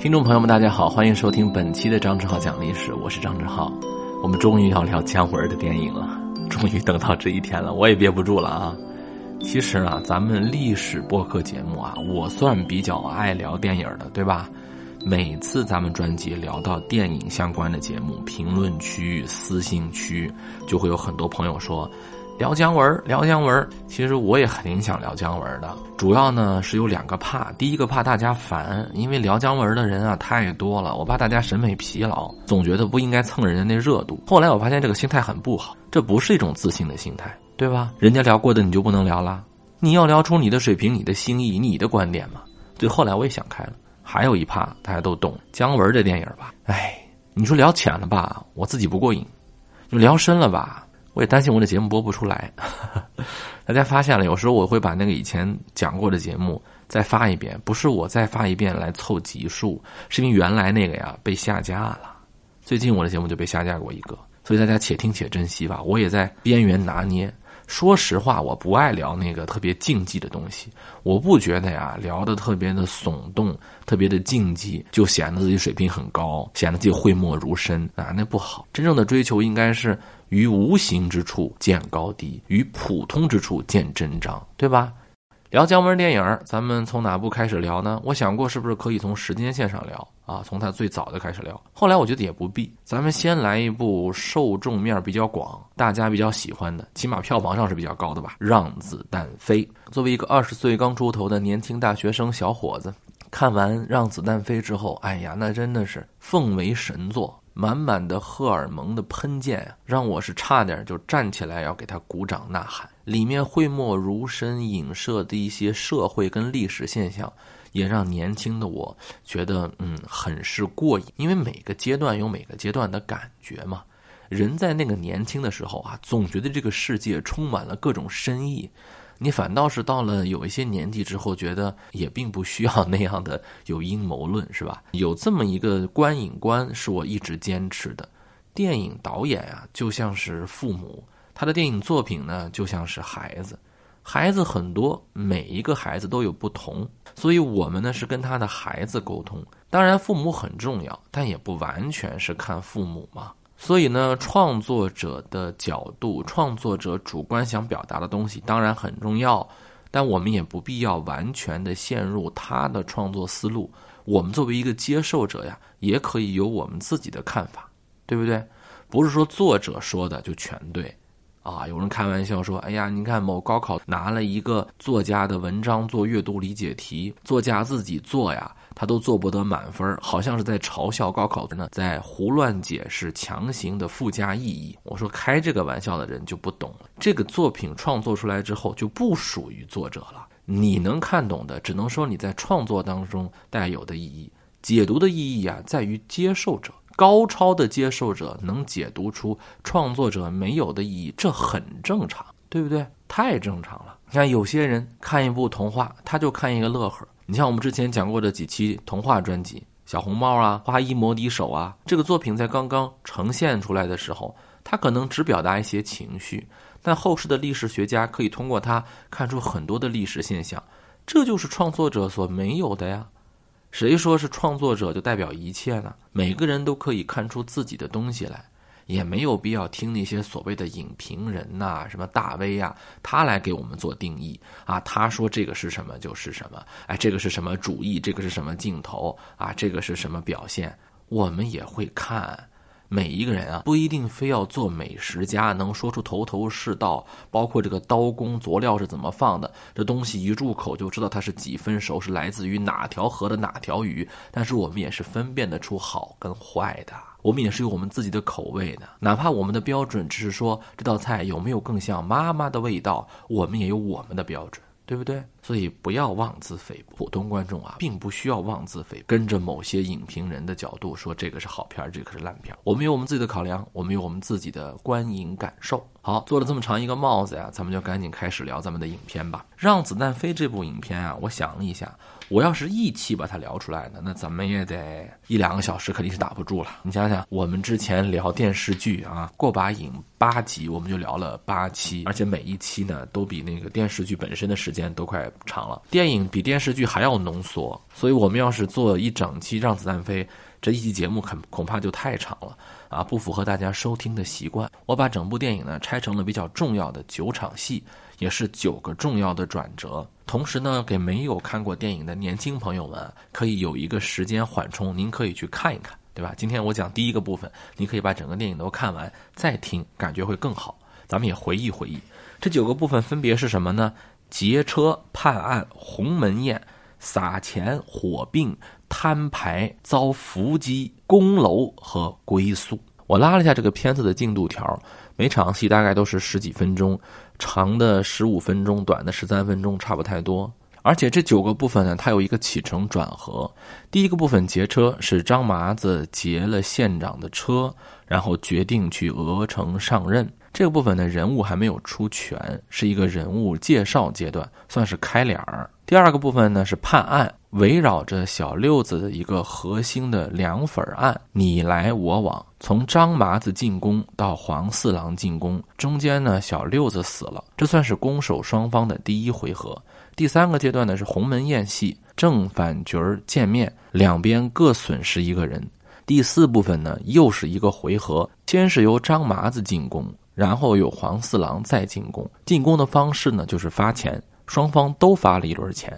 听众朋友们，大家好，欢迎收听本期的张志浩讲历史，我是张志浩。我们终于要聊姜文的电影了，终于等到这一天了，我也憋不住了啊！其实啊，咱们历史播客节目啊，我算比较爱聊电影的，对吧？每次咱们专辑聊到电影相关的节目，评论区、私信区就会有很多朋友说。聊姜文，聊姜文。其实我也很想聊姜文的，主要呢是有两个怕。第一个怕大家烦，因为聊姜文的人啊太多了，我怕大家审美疲劳，总觉得不应该蹭人家那热度。后来我发现这个心态很不好，这不是一种自信的心态，对吧？人家聊过的你就不能聊了？你要聊出你的水平、你的心意、你的观点嘛。对，后来我也想开了。还有一怕，大家都懂姜文这电影吧？哎，你说聊浅了吧，我自己不过瘾；就聊深了吧。我也担心我的节目播不出来，大家发现了，有时候我会把那个以前讲过的节目再发一遍，不是我再发一遍来凑集数，是因为原来那个呀被下架了。最近我的节目就被下架过一个，所以大家且听且珍惜吧。我也在边缘拿捏。说实话，我不爱聊那个特别竞技的东西，我不觉得呀聊的特别的耸动、特别的竞技，就显得自己水平很高，显得自己讳莫如深啊，那不好。真正的追求应该是。于无形之处见高低，于普通之处见真章，对吧？聊姜文电影，咱们从哪部开始聊呢？我想过是不是可以从时间线上聊啊，从他最早的开始聊。后来我觉得也不必，咱们先来一部受众面比较广、大家比较喜欢的，起码票房上是比较高的吧，《让子弹飞》。作为一个二十岁刚出头的年轻大学生小伙子，看完《让子弹飞》之后，哎呀，那真的是奉为神作。满满的荷尔蒙的喷溅啊，让我是差点就站起来要给他鼓掌呐喊。里面讳莫如深影射的一些社会跟历史现象，也让年轻的我觉得嗯很是过瘾。因为每个阶段有每个阶段的感觉嘛，人在那个年轻的时候啊，总觉得这个世界充满了各种深意。你反倒是到了有一些年纪之后，觉得也并不需要那样的有阴谋论，是吧？有这么一个观影观是我一直坚持的。电影导演啊，就像是父母，他的电影作品呢，就像是孩子。孩子很多，每一个孩子都有不同，所以我们呢是跟他的孩子沟通。当然，父母很重要，但也不完全是看父母嘛。所以呢，创作者的角度，创作者主观想表达的东西当然很重要，但我们也不必要完全的陷入他的创作思路。我们作为一个接受者呀，也可以有我们自己的看法，对不对？不是说作者说的就全对。啊，有人开玩笑说：“哎呀，你看某高考拿了一个作家的文章做阅读理解题，作家自己做呀，他都做不得满分，好像是在嘲笑高考呢，在胡乱解释，强行的附加意义。”我说，开这个玩笑的人就不懂了。这个作品创作出来之后就不属于作者了，你能看懂的，只能说你在创作当中带有的意义，解读的意义啊，在于接受者。高超的接受者能解读出创作者没有的意义，这很正常，对不对？太正常了。你看，有些人看一部童话，他就看一个乐呵。你像我们之前讲过的几期童话专辑，《小红帽》啊，《花衣魔笛手》啊，这个作品在刚刚呈现出来的时候，它可能只表达一些情绪，但后世的历史学家可以通过它看出很多的历史现象，这就是创作者所没有的呀。谁说是创作者就代表一切呢？每个人都可以看出自己的东西来，也没有必要听那些所谓的影评人呐、什么大 V 呀，他来给我们做定义啊。他说这个是什么就是什么，哎，这个是什么主义，这个是什么镜头啊，这个是什么表现，我们也会看。每一个人啊，不一定非要做美食家，能说出头头是道。包括这个刀工、佐料是怎么放的，这东西一入口就知道它是几分熟，是来自于哪条河的哪条鱼。但是我们也是分辨得出好跟坏的，我们也是有我们自己的口味的。哪怕我们的标准只是说这道菜有没有更像妈妈的味道，我们也有我们的标准。对不对？所以不要妄自菲薄。普通观众啊，并不需要妄自菲薄，跟着某些影评人的角度说这个是好片儿这个是烂片儿我们有我们自己的考量，我们有我们自己的观影感受。好，做了这么长一个帽子呀，咱们就赶紧开始聊咱们的影片吧。《让子弹飞》这部影片啊，我想了一下。我要是一期把它聊出来呢，那怎么也得一两个小时，肯定是打不住了。你想想，我们之前聊电视剧啊，过把瘾八集，我们就聊了八期，而且每一期呢，都比那个电视剧本身的时间都快长了。电影比电视剧还要浓缩，所以我们要是做一整期《让子弹飞》，这一期节目恐恐怕就太长了啊，不符合大家收听的习惯。我把整部电影呢拆成了比较重要的九场戏，也是九个重要的转折。同时呢，给没有看过电影的年轻朋友们可以有一个时间缓冲，您可以去看一看。对吧？今天我讲第一个部分，你可以把整个电影都看完再听，感觉会更好。咱们也回忆回忆，这九个部分分别是什么呢？劫车、判案、鸿门宴、撒钱、火并、摊牌、遭伏击、攻楼和归宿。我拉了一下这个片子的进度条，每场戏大概都是十几分钟，长的十五分钟，短的十三分钟，差不太多。而且这九个部分呢，它有一个起承转合。第一个部分劫车是张麻子劫了县长的车，然后决定去鹅城上任。这个部分呢人物还没有出全，是一个人物介绍阶段，算是开脸儿。第二个部分呢是判案，围绕着小六子的一个核心的凉粉案，你来我往，从张麻子进宫到黄四郎进宫，中间呢小六子死了，这算是攻守双方的第一回合。第三个阶段呢是鸿门宴戏，正反角儿见面，两边各损失一个人。第四部分呢又是一个回合，先是由张麻子进宫，然后有黄四郎再进宫。进宫的方式呢就是发钱，双方都发了一轮钱，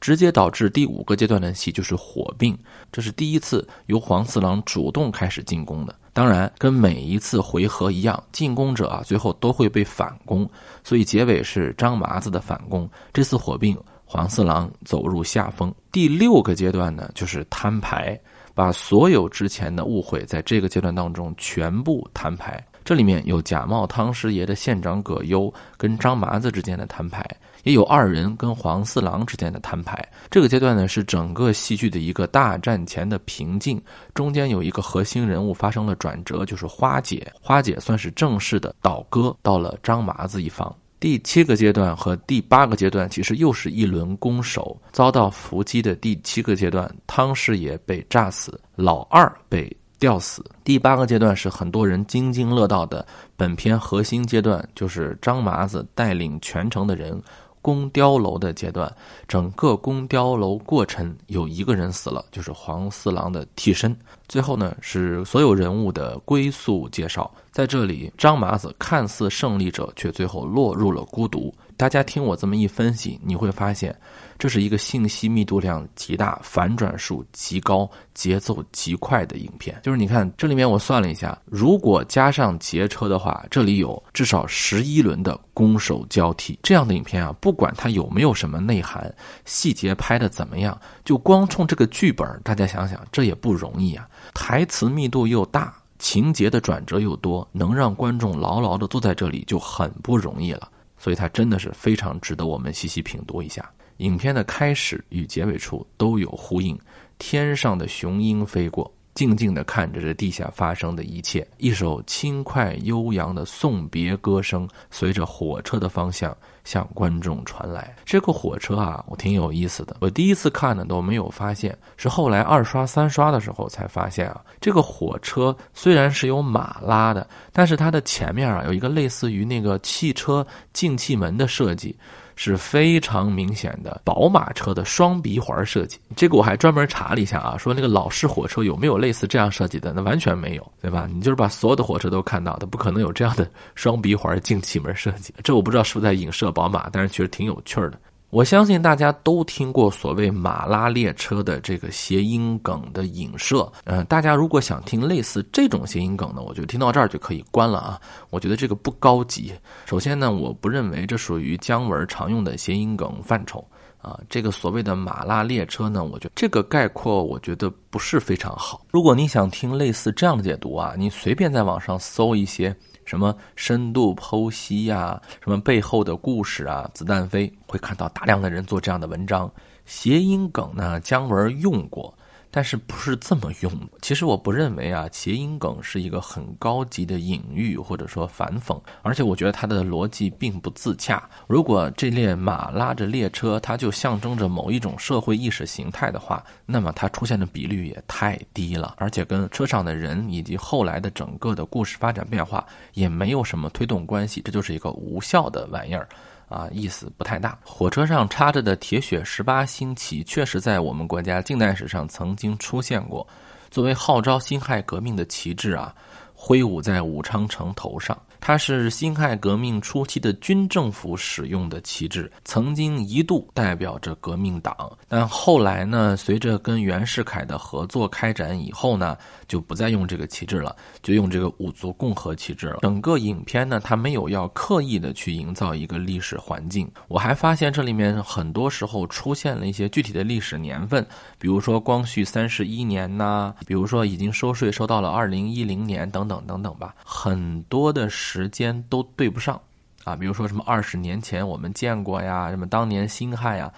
直接导致第五个阶段的戏就是火并，这是第一次由黄四郎主动开始进攻的。当然，跟每一次回合一样，进攻者啊最后都会被反攻，所以结尾是张麻子的反攻。这次火并，黄四郎走入下风。第六个阶段呢，就是摊牌，把所有之前的误会在这个阶段当中全部摊牌。这里面有假冒汤师爷的县长葛优跟张麻子之间的摊牌。也有二人跟黄四郎之间的摊牌，这个阶段呢是整个戏剧的一个大战前的平静，中间有一个核心人物发生了转折，就是花姐，花姐算是正式的倒戈到了张麻子一方。第七个阶段和第八个阶段其实又是一轮攻守，遭到伏击的第七个阶段，汤师爷被炸死，老二被。吊死。第八个阶段是很多人津津乐道的本片核心阶段，就是张麻子带领全城的人宫碉楼的阶段。整个宫碉楼过程有一个人死了，就是黄四郎的替身。最后呢是所有人物的归宿介绍。在这里，张麻子看似胜利者，却最后落入了孤独。大家听我这么一分析，你会发现。这是一个信息密度量极大、反转数极高、节奏极快的影片。就是你看，这里面我算了一下，如果加上劫车的话，这里有至少十一轮的攻守交替。这样的影片啊，不管它有没有什么内涵，细节拍的怎么样，就光冲这个剧本，大家想想，这也不容易啊。台词密度又大，情节的转折又多，能让观众牢牢的坐在这里就很不容易了。所以它真的是非常值得我们细细品读一下。影片的开始与结尾处都有呼应，天上的雄鹰飞过，静静地看着这地下发生的一切。一首轻快悠扬的送别歌声，随着火车的方向向观众传来。这个火车啊，我挺有意思的。我第一次看呢都没有发现，是后来二刷三刷的时候才发现啊。这个火车虽然是由马拉的，但是它的前面啊有一个类似于那个汽车进气门的设计。是非常明显的宝马车的双鼻环设计，这个我还专门查了一下啊，说那个老式火车有没有类似这样设计的？那完全没有，对吧？你就是把所有的火车都看到它，不可能有这样的双鼻环进气门设计。这我不知道是不是在影射宝马，但是确实挺有趣的。我相信大家都听过所谓马拉列车的这个谐音梗的影射，嗯，大家如果想听类似这种谐音梗呢，我觉得听到这儿就可以关了啊。我觉得这个不高级。首先呢，我不认为这属于姜文常用的谐音梗范畴啊。这个所谓的马拉列车呢，我觉得这个概括我觉得不是非常好。如果你想听类似这样的解读啊，你随便在网上搜一些。什么深度剖析呀，什么背后的故事啊，子弹飞会看到大量的人做这样的文章，谐音梗呢，姜文用过。但是不是这么用？其实我不认为啊，谐音梗是一个很高级的隐喻或者说反讽，而且我觉得它的逻辑并不自洽。如果这列马拉着列车，它就象征着某一种社会意识形态的话，那么它出现的比率也太低了，而且跟车上的人以及后来的整个的故事发展变化也没有什么推动关系，这就是一个无效的玩意儿。啊，意思不太大。火车上插着的铁血十八星旗，确实在我们国家近代史上曾经出现过，作为号召辛亥革命的旗帜啊，挥舞在武昌城头上。它是辛亥革命初期的军政府使用的旗帜，曾经一度代表着革命党，但后来呢，随着跟袁世凯的合作开展以后呢，就不再用这个旗帜了，就用这个五族共和旗帜了。整个影片呢，它没有要刻意的去营造一个历史环境。我还发现这里面很多时候出现了一些具体的历史年份，比如说光绪三十一年呐，比如说已经收税收到了二零一零年等等等等吧，很多的时间都对不上，啊，比如说什么二十年前我们见过呀，什么当年辛亥呀，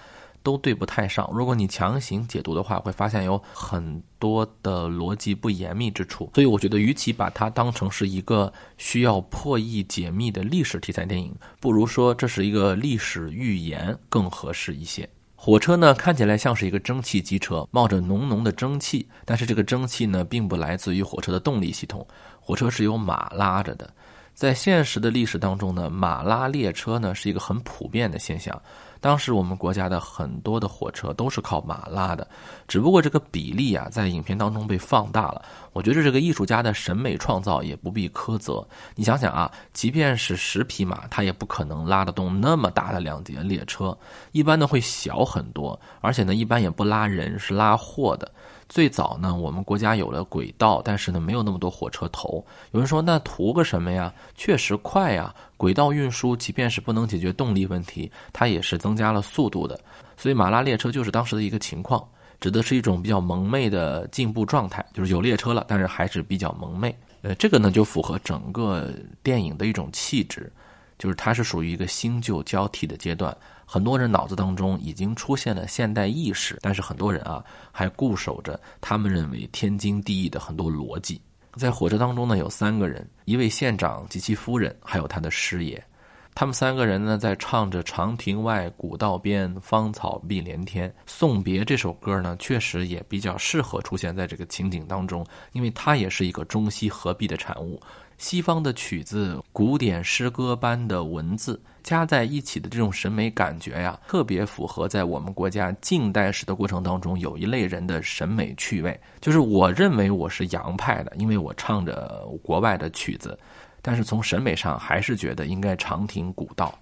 都对不太上。如果你强行解读的话，会发现有很多的逻辑不严密之处。所以我觉得，与其把它当成是一个需要破译解密的历史题材电影，不如说这是一个历史寓言更合适一些。火车呢，看起来像是一个蒸汽机车，冒着浓浓的蒸汽，但是这个蒸汽呢，并不来自于火车的动力系统，火车是由马拉着的。在现实的历史当中呢，马拉列车呢是一个很普遍的现象。当时我们国家的很多的火车都是靠马拉的，只不过这个比例啊，在影片当中被放大了。我觉得这个艺术家的审美创造也不必苛责。你想想啊，即便是十匹马，它也不可能拉得动那么大的两节列车，一般呢会小很多，而且呢一般也不拉人，是拉货的。最早呢，我们国家有了轨道，但是呢，没有那么多火车头。有人说，那图个什么呀？确实快呀！轨道运输，即便是不能解决动力问题，它也是增加了速度的。所以，马拉列车就是当时的一个情况，指的是一种比较蒙昧的进步状态，就是有列车了，但是还是比较蒙昧。呃，这个呢，就符合整个电影的一种气质，就是它是属于一个新旧交替的阶段。很多人脑子当中已经出现了现代意识，但是很多人啊还固守着他们认为天经地义的很多逻辑。在火车当中呢，有三个人：一位县长及其夫人，还有他的师爷。他们三个人呢，在唱着“长亭外，古道边，芳草碧连天”送别这首歌呢，确实也比较适合出现在这个情景当中，因为它也是一个中西合璧的产物。西方的曲子，古典诗歌般的文字加在一起的这种审美感觉呀，特别符合在我们国家近代史的过程当中有一类人的审美趣味。就是我认为我是洋派的，因为我唱着国外的曲子，但是从审美上还是觉得应该长亭古道，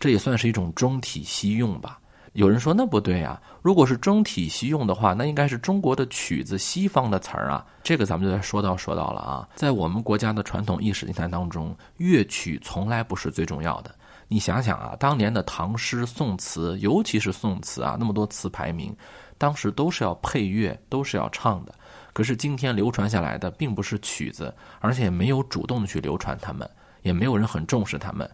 这也算是一种中体西用吧。有人说那不对啊，如果是中体西用的话，那应该是中国的曲子，西方的词儿啊。这个咱们就在说到说到了啊，在我们国家的传统意识形态当中，乐曲从来不是最重要的。你想想啊，当年的唐诗宋词，尤其是宋词啊，那么多词牌名，当时都是要配乐，都是要唱的。可是今天流传下来的并不是曲子，而且没有主动的去流传他们，也没有人很重视他们。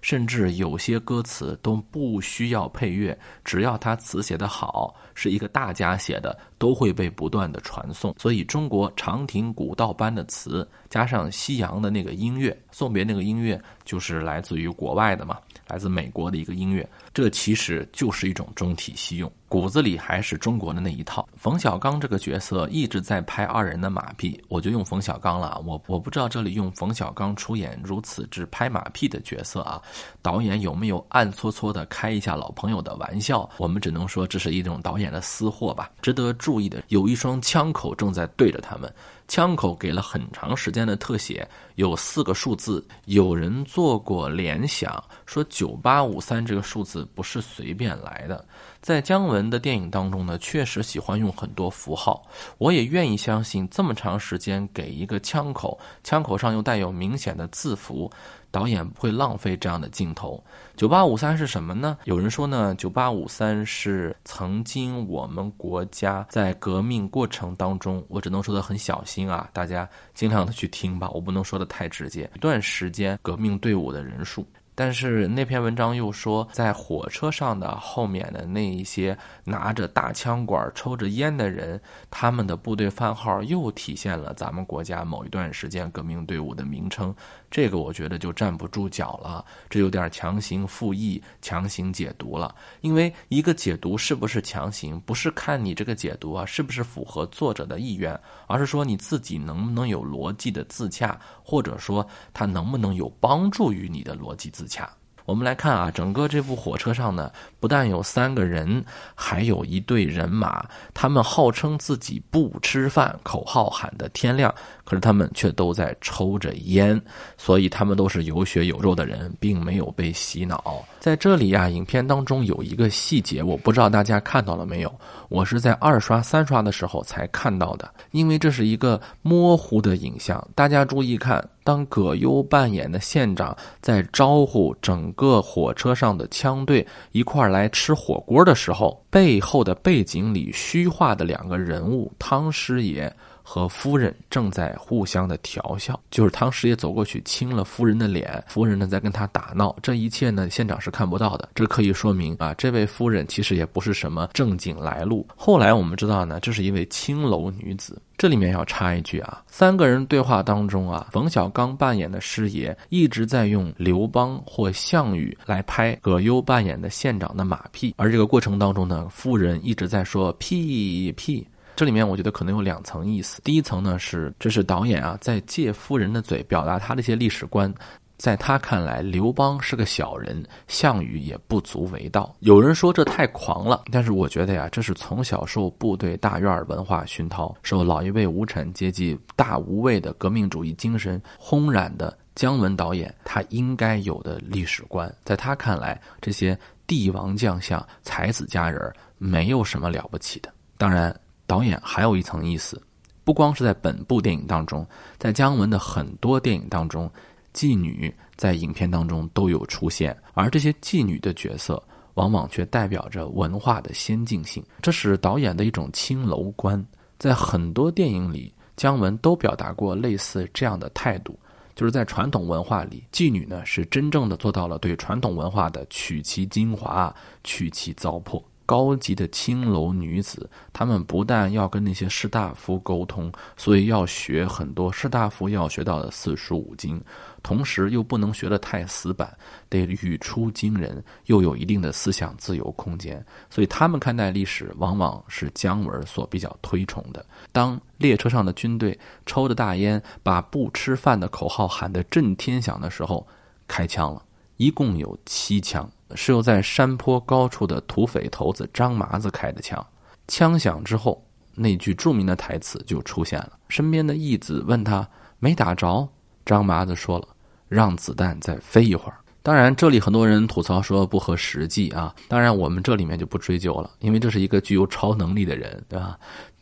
甚至有些歌词都不需要配乐，只要他词写得好，是一个大家写的，都会被不断的传颂。所以，中国长亭古道般的词，加上西洋的那个音乐，送别那个音乐，就是来自于国外的嘛，来自美国的一个音乐，这其实就是一种中体西用。骨子里还是中国的那一套。冯小刚这个角色一直在拍二人的马屁，我就用冯小刚了。我我不知道这里用冯小刚出演如此之拍马屁的角色啊，导演有没有暗搓搓的开一下老朋友的玩笑？我们只能说这是一种导演的私货吧。值得注意的，有一双枪口正在对着他们。枪口给了很长时间的特写，有四个数字。有人做过联想，说九八五三这个数字不是随便来的。在姜文的电影当中呢，确实喜欢用很多符号。我也愿意相信，这么长时间给一个枪口，枪口上又带有明显的字符。导演不会浪费这样的镜头。九八五三是什么呢？有人说呢，九八五三是曾经我们国家在革命过程当中，我只能说的很小心啊，大家尽量的去听吧，我不能说的太直接。一段时间革命队伍的人数。但是那篇文章又说，在火车上的后面的那一些拿着大枪管、抽着烟的人，他们的部队番号又体现了咱们国家某一段时间革命队伍的名称。这个我觉得就站不住脚了，这有点强行复议、强行解读了。因为一个解读是不是强行，不是看你这个解读啊是不是符合作者的意愿，而是说你自己能不能有逻辑的自洽，或者说它能不能有帮助于你的逻辑自洽。我们来看啊，整个这部火车上呢，不但有三个人，还有一队人马，他们号称自己不吃饭，口号喊的天亮，可是他们却都在抽着烟，所以他们都是有血有肉的人，并没有被洗脑。在这里呀，影片当中有一个细节，我不知道大家看到了没有，我是在二刷、三刷的时候才看到的，因为这是一个模糊的影像，大家注意看。当葛优扮演的县长在招呼整个火车上的枪队一块儿来吃火锅的时候，背后的背景里虚化的两个人物汤师爷。和夫人正在互相的调笑，就是汤师爷走过去亲了夫人的脸，夫人呢在跟他打闹，这一切呢县长是看不到的，这可以说明啊，这位夫人其实也不是什么正经来路。后来我们知道呢，这是一位青楼女子。这里面要插一句啊，三个人对话当中啊，冯小刚扮演的师爷一直在用刘邦或项羽来拍葛优扮演的县长的马屁，而这个过程当中呢，夫人一直在说屁屁。这里面我觉得可能有两层意思。第一层呢是，这是导演啊在借夫人的嘴表达他的一些历史观。在他看来，刘邦是个小人，项羽也不足为道。有人说这太狂了，但是我觉得呀，这是从小受部队大院文化熏陶，受老一辈无产阶级大无畏的革命主义精神轰染的姜文导演，他应该有的历史观。在他看来，这些帝王将相、才子佳人没有什么了不起的。当然。导演还有一层意思，不光是在本部电影当中，在姜文的很多电影当中，妓女在影片当中都有出现，而这些妓女的角色往往却代表着文化的先进性，这是导演的一种青楼观。在很多电影里，姜文都表达过类似这样的态度，就是在传统文化里，妓女呢是真正的做到了对传统文化的取其精华，去其糟粕。高级的青楼女子，她们不但要跟那些士大夫沟通，所以要学很多士大夫要学到的四书五经，同时又不能学得太死板，得语出惊人，又有一定的思想自由空间。所以他们看待历史，往往是姜文所比较推崇的。当列车上的军队抽着大烟，把不吃饭的口号喊得震天响的时候，开枪了，一共有七枪。是由在山坡高处的土匪头子张麻子开的枪，枪响之后，那句著名的台词就出现了。身边的义子问他没打着，张麻子说了：“让子弹再飞一会儿。”当然，这里很多人吐槽说不合实际啊。当然，我们这里面就不追究了，因为这是一个具有超能力的人，对吧？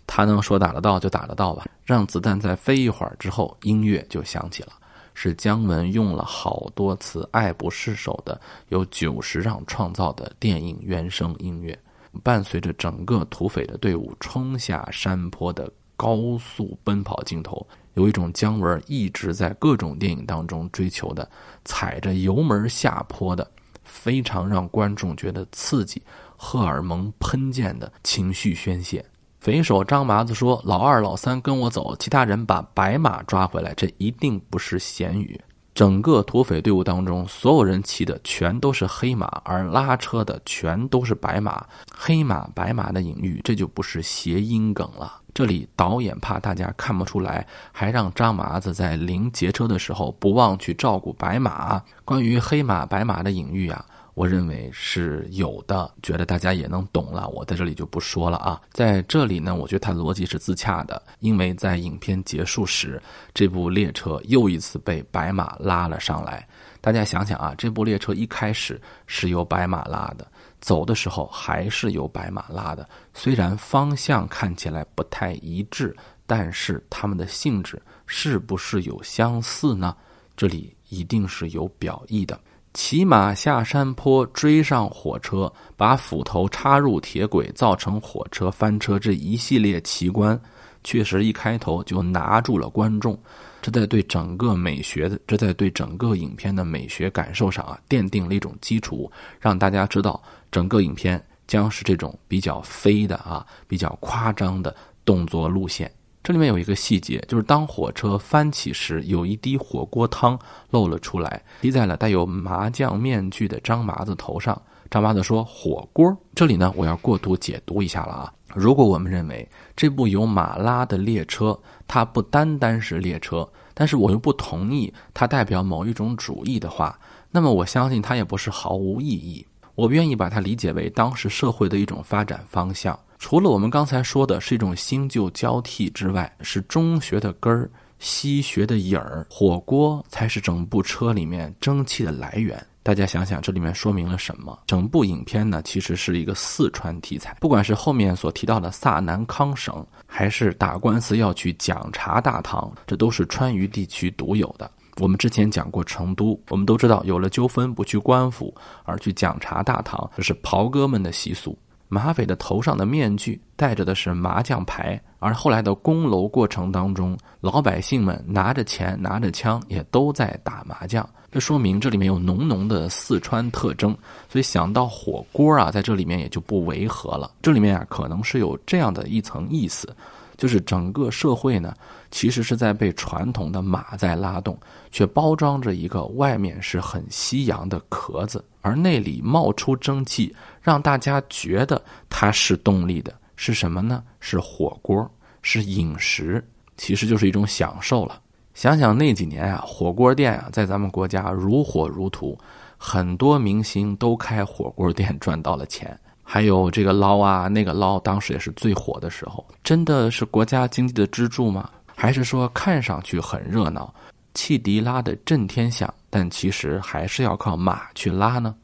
他能说打得到就打得到吧。让子弹再飞一会儿之后，音乐就响起了。是姜文用了好多次爱不释手的，由久石让创造的电影原声音乐，伴随着整个土匪的队伍冲下山坡的高速奔跑镜头，有一种姜文一直在各种电影当中追求的，踩着油门下坡的，非常让观众觉得刺激、荷尔蒙喷溅的情绪宣泄。匪首张麻子说：“老二、老三跟我走，其他人把白马抓回来。这一定不是闲语。整个土匪队伍当中，所有人骑的全都是黑马，而拉车的全都是白马。黑马、白马的隐喻，这就不是谐音梗了。这里导演怕大家看不出来，还让张麻子在临劫车的时候不忘去照顾白马。关于黑马、白马的隐喻啊。”我认为是有的，觉得大家也能懂了，我在这里就不说了啊。在这里呢，我觉得它的逻辑是自洽的，因为在影片结束时，这部列车又一次被白马拉了上来。大家想想啊，这部列车一开始是由白马拉的，走的时候还是由白马拉的，虽然方向看起来不太一致，但是它们的性质是不是有相似呢？这里一定是有表意的。骑马下山坡，追上火车，把斧头插入铁轨，造成火车翻车。这一系列奇观，确实一开头就拿住了观众。这在对整个美学的，这在对整个影片的美学感受上啊，奠定了一种基础，让大家知道整个影片将是这种比较飞的啊，比较夸张的动作路线。这里面有一个细节，就是当火车翻起时，有一滴火锅汤漏了出来，滴在了带有麻将面具的张麻子头上。张麻子说：“火锅。”这里呢，我要过度解读一下了啊！如果我们认为这部由马拉的列车，它不单单是列车，但是我又不同意它代表某一种主义的话，那么我相信它也不是毫无意义。我愿意把它理解为当时社会的一种发展方向。除了我们刚才说的是一种新旧交替之外，是中学的根儿，西学的影儿，火锅才是整部车里面蒸汽的来源。大家想想，这里面说明了什么？整部影片呢，其实是一个四川题材。不管是后面所提到的萨南康省，还是打官司要去讲茶大唐，这都是川渝地区独有的。我们之前讲过成都，我们都知道，有了纠纷不去官府，而去讲茶大唐，这是袍哥们的习俗。马匪的头上的面具戴着的是麻将牌，而后来的攻楼过程当中，老百姓们拿着钱、拿着枪，也都在打麻将。这说明这里面有浓浓的四川特征，所以想到火锅啊，在这里面也就不违和了。这里面啊，可能是有这样的一层意思。就是整个社会呢，其实是在被传统的马在拉动，却包装着一个外面是很西洋的壳子，而内里冒出蒸汽，让大家觉得它是动力的，是什么呢？是火锅，是饮食，其实就是一种享受了。想想那几年啊，火锅店啊，在咱们国家如火如荼，很多明星都开火锅店赚到了钱。还有这个捞啊，那个捞，当时也是最火的时候。真的是国家经济的支柱吗？还是说看上去很热闹，汽笛拉的震天响，但其实还是要靠马去拉呢？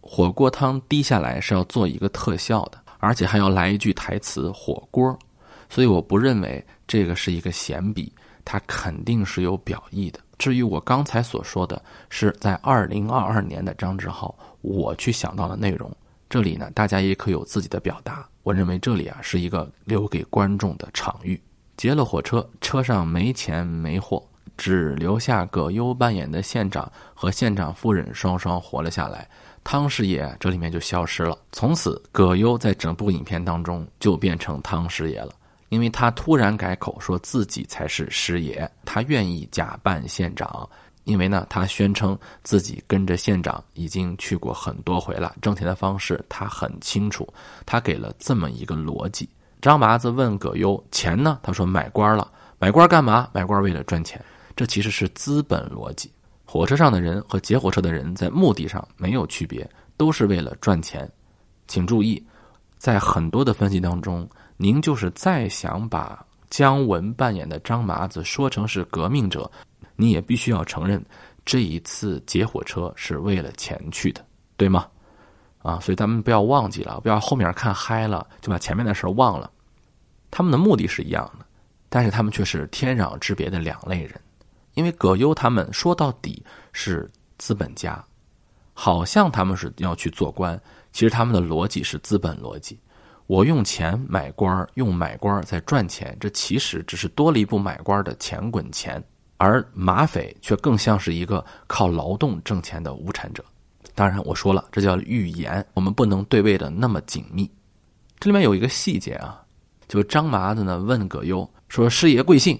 火锅汤滴下来是要做一个特效的，而且还要来一句台词“火锅”，所以我不认为这个是一个闲笔，它肯定是有表意的。至于我刚才所说的是在二零二二年的张志浩，我去想到的内容。这里呢，大家也可有自己的表达。我认为这里啊是一个留给观众的场域。劫了火车，车上没钱没货，只留下葛优扮演的县长和县长夫人双双活了下来。汤师爷这里面就消失了。从此，葛优在整部影片当中就变成汤师爷了，因为他突然改口说自己才是师爷，他愿意假扮县长。因为呢，他宣称自己跟着县长已经去过很多回了，挣钱的方式他很清楚。他给了这么一个逻辑：张麻子问葛优钱呢？他说买官了。买官干嘛？买官为了赚钱。这其实是资本逻辑。火车上的人和劫火车的人在目的上没有区别，都是为了赚钱。请注意，在很多的分析当中，您就是再想把姜文扮演的张麻子说成是革命者。你也必须要承认，这一次劫火车是为了钱去的，对吗？啊，所以咱们不要忘记了，不要后面看嗨了就把前面的事忘了。他们的目的是一样的，但是他们却是天壤之别的两类人。因为葛优他们说到底是资本家，好像他们是要去做官，其实他们的逻辑是资本逻辑。我用钱买官，用买官在赚钱，这其实只是多了一步买官的钱滚钱。而马匪却更像是一个靠劳动挣钱的无产者。当然，我说了，这叫预言，我们不能对位的那么紧密。这里面有一个细节啊，就张麻子呢问葛优说：“师爷贵姓？”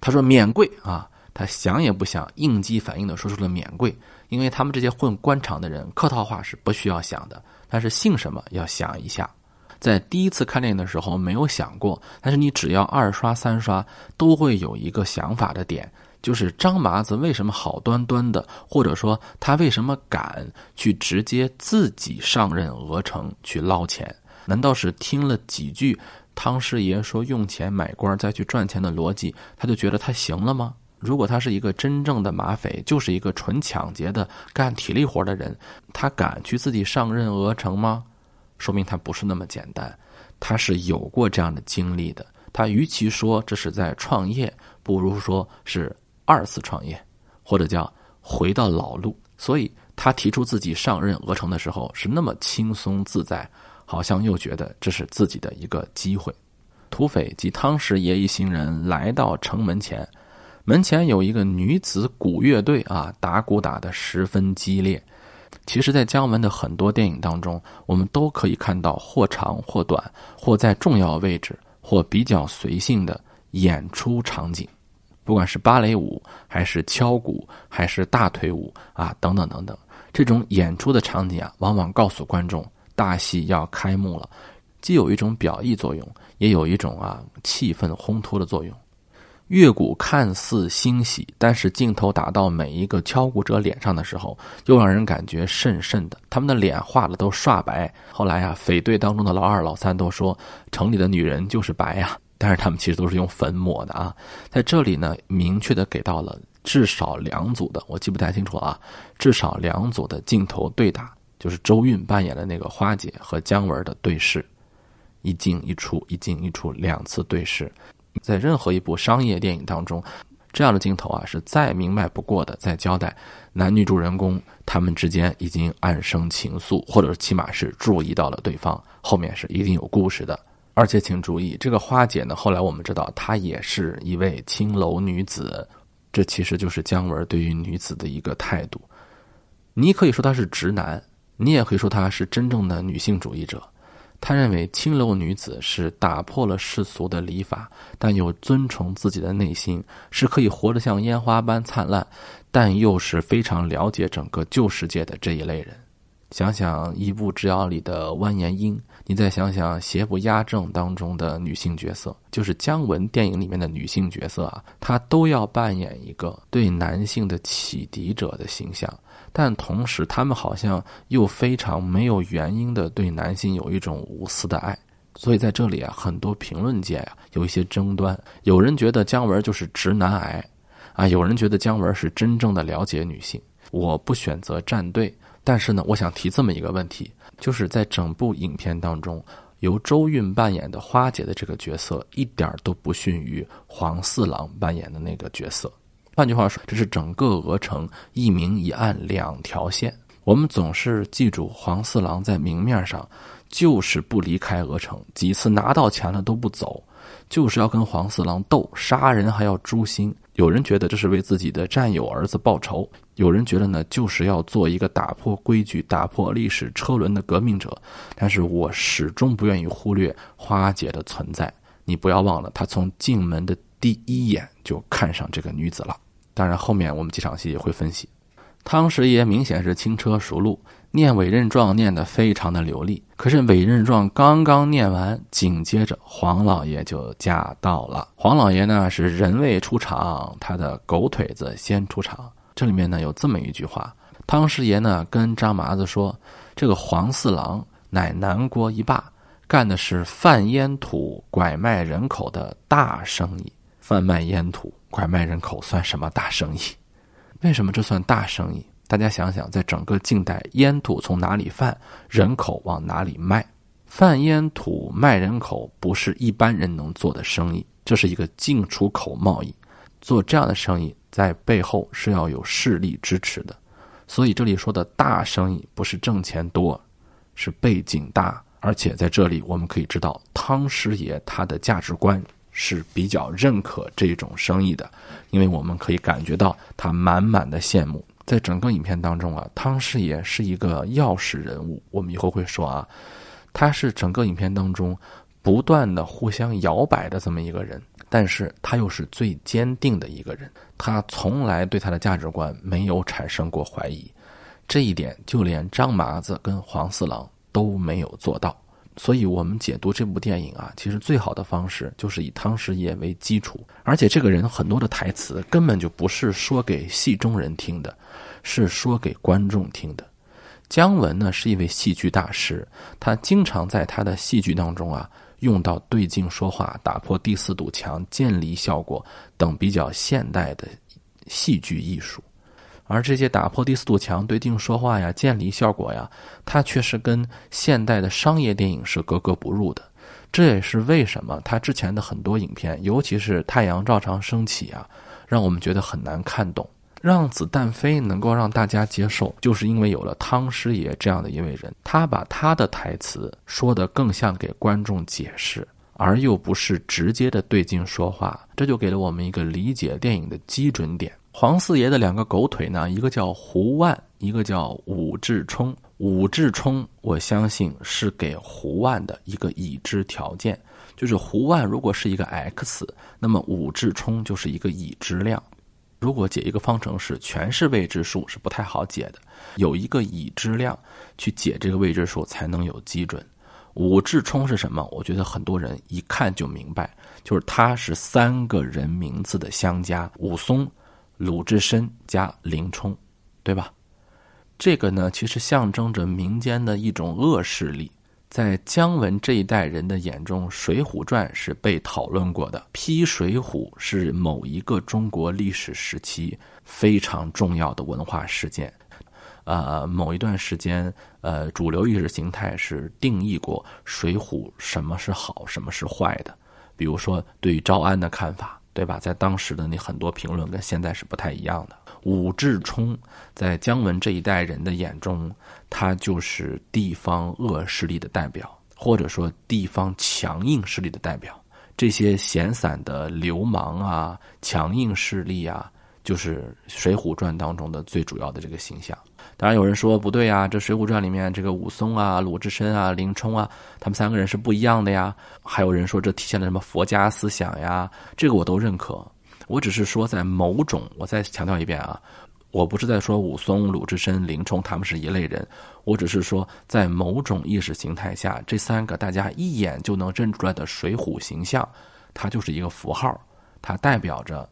他说：“免贵啊。”他想也不想，应激反应的说出了“免贵”，因为他们这些混官场的人，客套话是不需要想的，但是姓什么要想一下。在第一次看电影的时候没有想过，但是你只要二刷三刷，都会有一个想法的点。就是张麻子为什么好端端的，或者说他为什么敢去直接自己上任鹅城去捞钱？难道是听了几句汤师爷说用钱买官再去赚钱的逻辑，他就觉得他行了吗？如果他是一个真正的马匪，就是一个纯抢劫的干体力活的人，他敢去自己上任鹅城吗？说明他不是那么简单，他是有过这样的经历的。他与其说这是在创业，不如说是。二次创业，或者叫回到老路，所以他提出自己上任鹅城的时候是那么轻松自在，好像又觉得这是自己的一个机会。土匪及汤师爷一行人来到城门前，门前有一个女子鼓乐队啊，打鼓打得十分激烈。其实，在姜文的很多电影当中，我们都可以看到或长或短，或在重要位置，或比较随性的演出场景。不管是芭蕾舞，还是敲鼓，还是大腿舞啊，等等等等，这种演出的场景啊，往往告诉观众大戏要开幕了，既有一种表意作用，也有一种啊气氛烘托的作用。乐鼓看似欣喜，但是镜头打到每一个敲鼓者脸上的时候，又让人感觉甚甚的。他们的脸画的都刷白。后来啊，匪队当中的老二、老三都说，城里的女人就是白呀。但是他们其实都是用粉抹的啊。在这里呢，明确的给到了至少两组的，我记不太清楚了啊。至少两组的镜头对打，就是周韵扮演的那个花姐和姜文的对视，一进一出，一进一出，两次对视。在任何一部商业电影当中，这样的镜头啊是再明白不过的，在交代男女主人公他们之间已经暗生情愫，或者起码是注意到了对方，后面是一定有故事的。而且请注意，这个花姐呢，后来我们知道她也是一位青楼女子，这其实就是姜文对于女子的一个态度。你可以说她是直男，你也可以说她是真正的女性主义者。他认为青楼女子是打破了世俗的礼法，但又尊崇自己的内心，是可以活得像烟花般灿烂，但又是非常了解整个旧世界的这一类人。想想《一步之遥》里的蜿蜒英，你再想想《邪不压正》当中的女性角色，就是姜文电影里面的女性角色啊，她都要扮演一个对男性的启迪者的形象。但同时，他们好像又非常没有原因的对男性有一种无私的爱，所以在这里啊，很多评论界啊有一些争端。有人觉得姜文就是直男癌，啊，有人觉得姜文是真正的了解女性。我不选择站队，但是呢，我想提这么一个问题，就是在整部影片当中，由周韵扮演的花姐的这个角色，一点都不逊于黄四郎扮演的那个角色。换句话说，这是整个鹅城一明一暗两条线。我们总是记住黄四郎在明面上就是不离开鹅城，几次拿到钱了都不走，就是要跟黄四郎斗，杀人还要诛心。有人觉得这是为自己的战友儿子报仇，有人觉得呢就是要做一个打破规矩、打破历史车轮的革命者。但是我始终不愿意忽略花姐的存在。你不要忘了，她从进门的第一眼就看上这个女子了。当然，后面我们几场戏也会分析。汤师爷明显是轻车熟路，念委任状念得非常的流利。可是委任状刚刚念完，紧接着黄老爷就驾到了。黄老爷呢是人未出场，他的狗腿子先出场。这里面呢有这么一句话：汤师爷呢跟张麻子说，这个黄四郎乃南国一霸，干的是贩烟土、拐卖人口的大生意。贩卖烟土。拐卖人口算什么大生意？为什么这算大生意？大家想想，在整个近代，烟土从哪里贩，人口往哪里卖？贩烟土卖人口不是一般人能做的生意，这是一个进出口贸易。做这样的生意，在背后是要有势力支持的。所以这里说的大生意，不是挣钱多，是背景大。而且在这里，我们可以知道汤师爷他的价值观。是比较认可这种生意的，因为我们可以感觉到他满满的羡慕。在整个影片当中啊，汤师爷是一个钥匙人物。我们以后会说啊，他是整个影片当中不断的互相摇摆的这么一个人，但是他又是最坚定的一个人。他从来对他的价值观没有产生过怀疑，这一点就连张麻子跟黄四郎都没有做到。所以，我们解读这部电影啊，其实最好的方式就是以汤师爷为基础，而且这个人很多的台词根本就不是说给戏中人听的，是说给观众听的。姜文呢是一位戏剧大师，他经常在他的戏剧当中啊用到对镜说话、打破第四堵墙、渐离效果等比较现代的戏剧艺术。而这些打破第四堵墙、对镜说话呀、渐离效果呀，它却是跟现代的商业电影是格格不入的。这也是为什么他之前的很多影片，尤其是《太阳照常升起》啊，让我们觉得很难看懂。让子弹飞能够让大家接受，就是因为有了汤师爷这样的一位人，他把他的台词说得更像给观众解释，而又不是直接的对镜说话，这就给了我们一个理解电影的基准点。黄四爷的两个狗腿呢，一个叫胡万，一个叫武志冲。武志冲，我相信是给胡万的一个已知条件，就是胡万如果是一个 x，那么武志冲就是一个已知量。如果解一个方程式全是未知数是不太好解的，有一个已知量去解这个未知数才能有基准。武志冲是什么？我觉得很多人一看就明白，就是他是三个人名字的相加：武松、鲁智深加林冲，对吧？这个呢，其实象征着民间的一种恶势力。在姜文这一代人的眼中，《水浒传》是被讨论过的。批《水浒》是某一个中国历史时期非常重要的文化事件。呃，某一段时间，呃，主流意识形态是定义过《水浒》什么是好，什么是坏的。比如说，对于招安的看法，对吧？在当时的那很多评论跟现在是不太一样的。武志冲在姜文这一代人的眼中，他就是地方恶势力的代表，或者说地方强硬势力的代表。这些闲散的流氓啊，强硬势力啊，就是《水浒传》当中的最主要的这个形象。当然有人说不对啊，这《水浒传》里面这个武松啊、鲁智深啊、林冲啊，他们三个人是不一样的呀。还有人说这体现了什么佛家思想呀？这个我都认可。我只是说，在某种，我再强调一遍啊，我不是在说武松、鲁智深、林冲他们是一类人，我只是说，在某种意识形态下，这三个大家一眼就能认出来的水浒形象，它就是一个符号，它代表着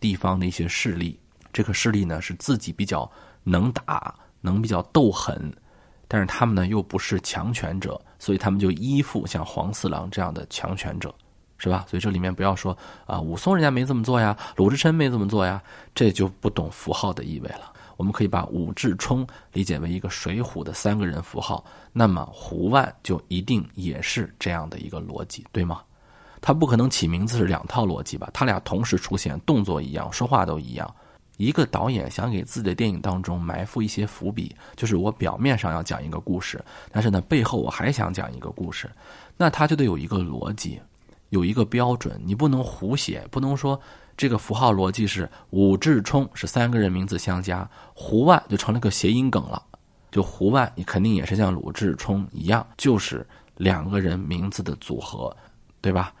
地方的一些势力。这个势力呢，是自己比较能打，能比较斗狠，但是他们呢又不是强权者，所以他们就依附像黄四郎这样的强权者。是吧？所以这里面不要说啊，武松人家没这么做呀，鲁智深没这么做呀，这就不懂符号的意味了。我们可以把武志冲理解为一个水浒的三个人符号，那么胡万就一定也是这样的一个逻辑，对吗？他不可能起名字是两套逻辑吧？他俩同时出现，动作一样，说话都一样。一个导演想给自己的电影当中埋伏一些伏笔，就是我表面上要讲一个故事，但是呢，背后我还想讲一个故事，那他就得有一个逻辑。有一个标准，你不能胡写，不能说这个符号逻辑是武志冲是三个人名字相加，胡万就成了个谐音梗了。就胡万，你肯定也是像鲁智冲一样，就是两个人名字的组合，对吧？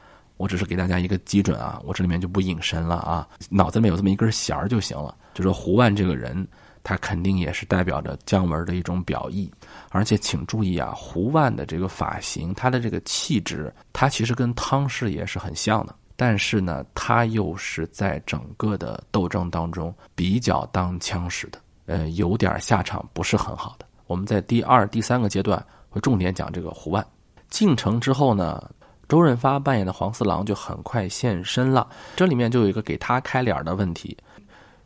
我只是给大家一个基准啊，我这里面就不引申了啊，脑子里面有这么一根弦儿就行了。就说胡万这个人。他肯定也是代表着姜文的一种表意，而且请注意啊，胡万的这个发型，他的这个气质，他其实跟汤氏爷是很像的，但是呢，他又是在整个的斗争当中比较当枪使的，呃，有点下场不是很好的。我们在第二、第三个阶段会重点讲这个胡万进城之后呢，周润发扮演的黄四郎就很快现身了，这里面就有一个给他开脸的问题。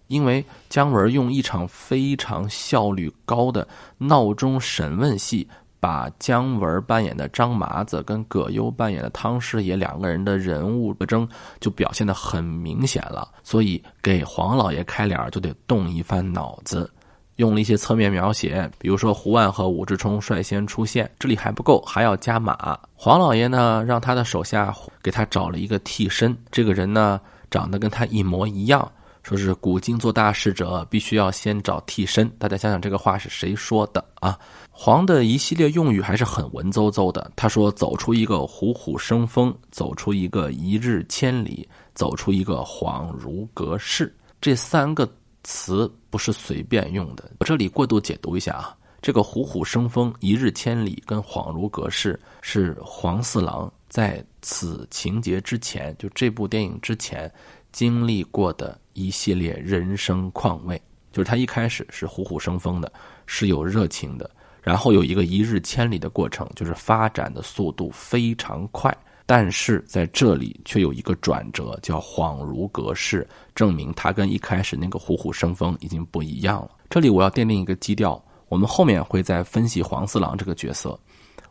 因为姜文用一场非常效率高的闹钟审问戏，把姜文扮演的张麻子跟葛优扮演的汤师爷两个人的人物特征就表现的很明显了，所以给黄老爷开脸就得动一番脑子，用了一些侧面描写，比如说胡万和武志冲率先出现，这里还不够，还要加码。黄老爷呢，让他的手下给他找了一个替身，这个人呢长得跟他一模一样。说是古今做大事者必须要先找替身，大家想想这个话是谁说的啊？黄的一系列用语还是很文绉绉的。他说：“走出一个虎虎生风，走出一个一日千里，走出一个恍如隔世。”这三个词不是随便用的。我这里过度解读一下啊，这个虎虎生风、一日千里跟恍如隔世是黄四郎在此情节之前，就这部电影之前经历过的。一系列人生况味，就是他一开始是虎虎生风的，是有热情的，然后有一个一日千里的过程，就是发展的速度非常快，但是在这里却有一个转折，叫恍如隔世，证明他跟一开始那个虎虎生风已经不一样了。这里我要奠定一个基调，我们后面会再分析黄四郎这个角色。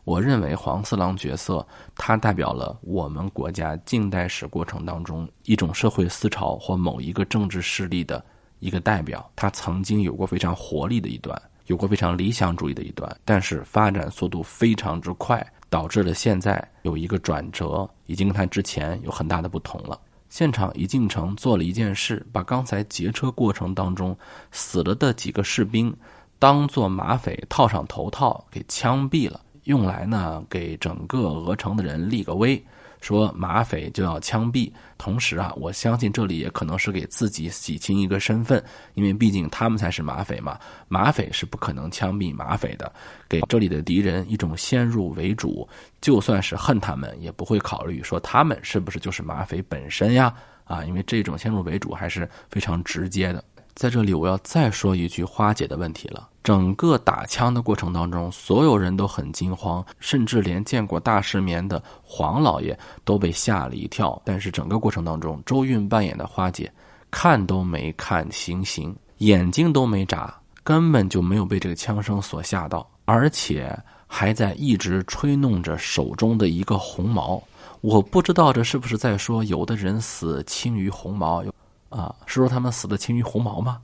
我认为黄四郎角色，他代表了我们国家近代史过程当中一种社会思潮或某一个政治势力的一个代表。他曾经有过非常活力的一段，有过非常理想主义的一段，但是发展速度非常之快，导致了现在有一个转折，已经跟他之前有很大的不同了。现场一进城做了一件事，把刚才劫车过程当中死了的几个士兵当做马匪套上头套给枪毙了。用来呢，给整个鹅城的人立个威，说马匪就要枪毙。同时啊，我相信这里也可能是给自己洗清一个身份，因为毕竟他们才是马匪嘛，马匪是不可能枪毙马匪的，给这里的敌人一种先入为主，就算是恨他们，也不会考虑说他们是不是就是马匪本身呀。啊，因为这种先入为主还是非常直接的。在这里，我要再说一句花姐的问题了。整个打枪的过程当中，所有人都很惊慌，甚至连见过大世面的黄老爷都被吓了一跳。但是整个过程当中，周韵扮演的花姐看都没看行刑，眼睛都没眨，根本就没有被这个枪声所吓到，而且还在一直吹弄着手中的一个红毛。我不知道这是不是在说有的人死轻于鸿毛，啊，是说他们死的轻于鸿毛吗？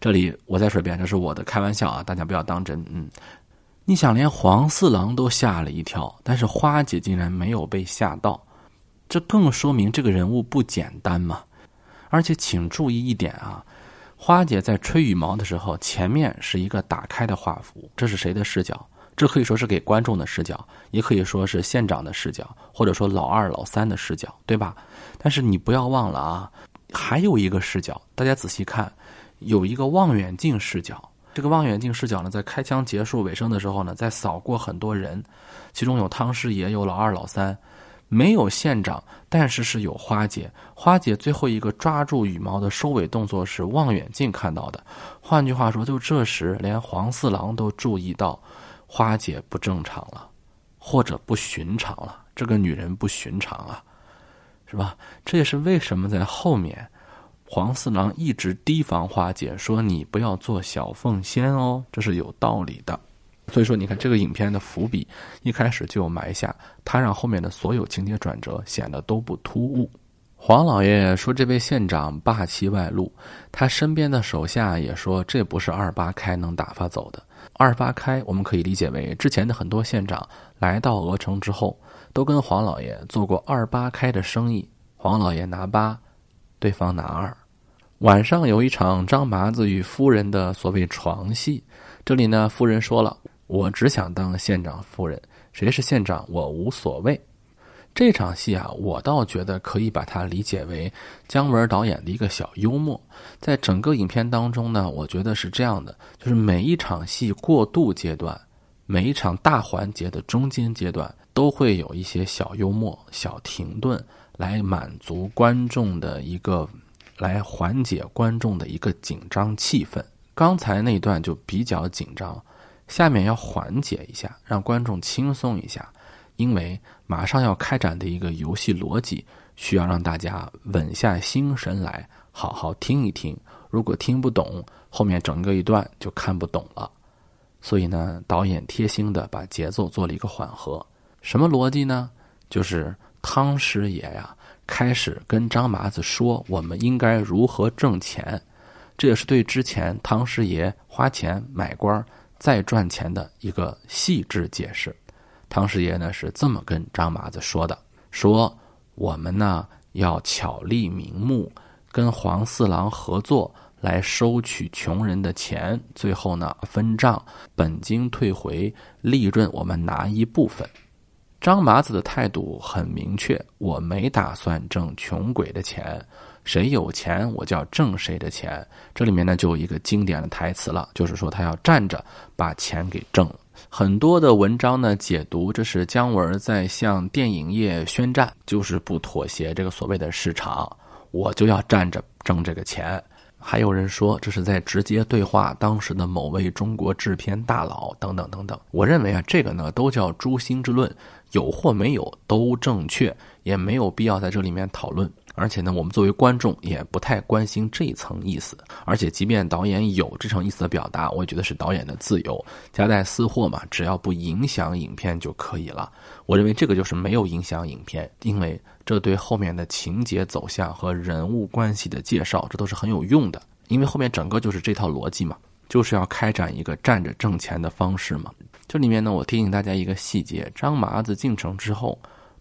这里我再说一遍，这是我的开玩笑啊，大家不要当真。嗯，你想连黄四郎都吓了一跳，但是花姐竟然没有被吓到，这更说明这个人物不简单嘛。而且请注意一点啊，花姐在吹羽毛的时候，前面是一个打开的画幅，这是谁的视角？这可以说是给观众的视角，也可以说是县长的视角，或者说老二、老三的视角，对吧？但是你不要忘了啊，还有一个视角，大家仔细看，有一个望远镜视角。这个望远镜视角呢，在开枪结束尾声的时候呢，在扫过很多人，其中有汤师爷，有老二、老三，没有县长，但是是有花姐。花姐最后一个抓住羽毛的收尾动作是望远镜看到的。换句话说，就这时，连黄四郎都注意到。花姐不正常了，或者不寻常了。这个女人不寻常啊，是吧？这也是为什么在后面，黄四郎一直提防花姐，说你不要做小凤仙哦，这是有道理的。所以说，你看这个影片的伏笔一开始就埋下，他让后面的所有情节转折显得都不突兀。黄老爷说这位县长霸气外露，他身边的手下也说这不是二八开能打发走的。二八开，我们可以理解为之前的很多县长来到鹅城之后，都跟黄老爷做过二八开的生意。黄老爷拿八，对方拿二。晚上有一场张麻子与夫人的所谓床戏，这里呢，夫人说了：“我只想当县长夫人，谁是县长我无所谓。”这场戏啊，我倒觉得可以把它理解为姜文导演的一个小幽默。在整个影片当中呢，我觉得是这样的：就是每一场戏过渡阶段，每一场大环节的中间阶段，都会有一些小幽默、小停顿，来满足观众的一个，来缓解观众的一个紧张气氛。刚才那段就比较紧张，下面要缓解一下，让观众轻松一下。因为马上要开展的一个游戏逻辑，需要让大家稳下心神来，好好听一听。如果听不懂，后面整个一段就看不懂了。所以呢，导演贴心的把节奏做了一个缓和。什么逻辑呢？就是汤师爷呀，开始跟张麻子说，我们应该如何挣钱。这也是对之前汤师爷花钱买官再赚钱的一个细致解释。汤师爷呢是这么跟张麻子说的：“说我们呢要巧立名目，跟黄四郎合作来收取穷人的钱，最后呢分账，本金退回，利润我们拿一部分。”张麻子的态度很明确：“我没打算挣穷鬼的钱，谁有钱我就要挣谁的钱。”这里面呢就有一个经典的台词了，就是说他要站着把钱给挣了。很多的文章呢，解读这是姜文在向电影业宣战，就是不妥协这个所谓的市场，我就要站着挣这个钱。还有人说这是在直接对话当时的某位中国制片大佬等等等等。我认为啊，这个呢都叫诛心之论，有或没有都正确，也没有必要在这里面讨论。而且呢，我们作为观众也不太关心这一层意思。而且，即便导演有这层意思的表达，我也觉得是导演的自由，夹带私货嘛，只要不影响影片就可以了。我认为这个就是没有影响影片，因为这对后面的情节走向和人物关系的介绍，这都是很有用的。因为后面整个就是这套逻辑嘛，就是要开展一个站着挣钱的方式嘛。这里面呢，我提醒大家一个细节：张麻子进城之后。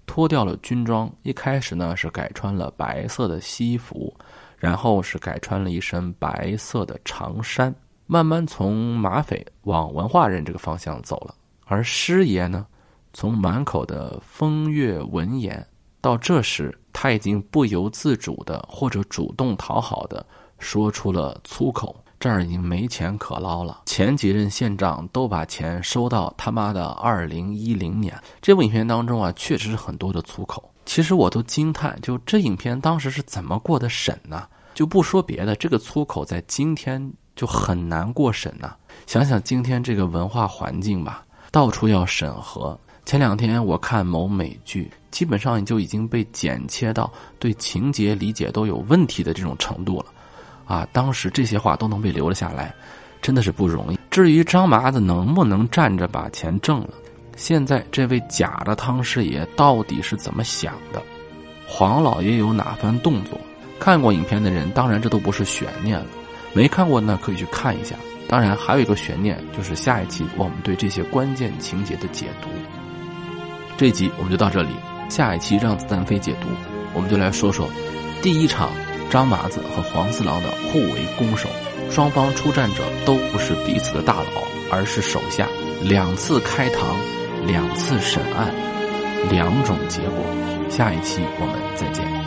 脱掉了军装，一开始呢是改穿了白色的西服，然后是改穿了一身白色的长衫，慢慢从马匪往文化人这个方向走了。而师爷呢，从满口的风月文言，到这时，他已经不由自主的或者主动讨好的说出了粗口。这儿已经没钱可捞了，前几任县长都把钱收到他妈的二零一零年。这部影片当中啊，确实是很多的粗口。其实我都惊叹，就这影片当时是怎么过的审呢？就不说别的，这个粗口在今天就很难过审呐。想想今天这个文化环境吧，到处要审核。前两天我看某美剧，基本上就已经被剪切到对情节理解都有问题的这种程度了。啊，当时这些话都能被留了下来，真的是不容易。至于张麻子能不能站着把钱挣了，现在这位假的汤师爷到底是怎么想的？黄老爷有哪番动作？看过影片的人，当然这都不是悬念了；没看过呢，可以去看一下。当然，还有一个悬念，就是下一期我们对这些关键情节的解读。这集我们就到这里，下一期让子弹飞解读，我们就来说说第一场。张麻子和黄四郎的互为攻守，双方出战者都不是彼此的大佬，而是手下。两次开堂，两次审案，两种结果。下一期我们再见。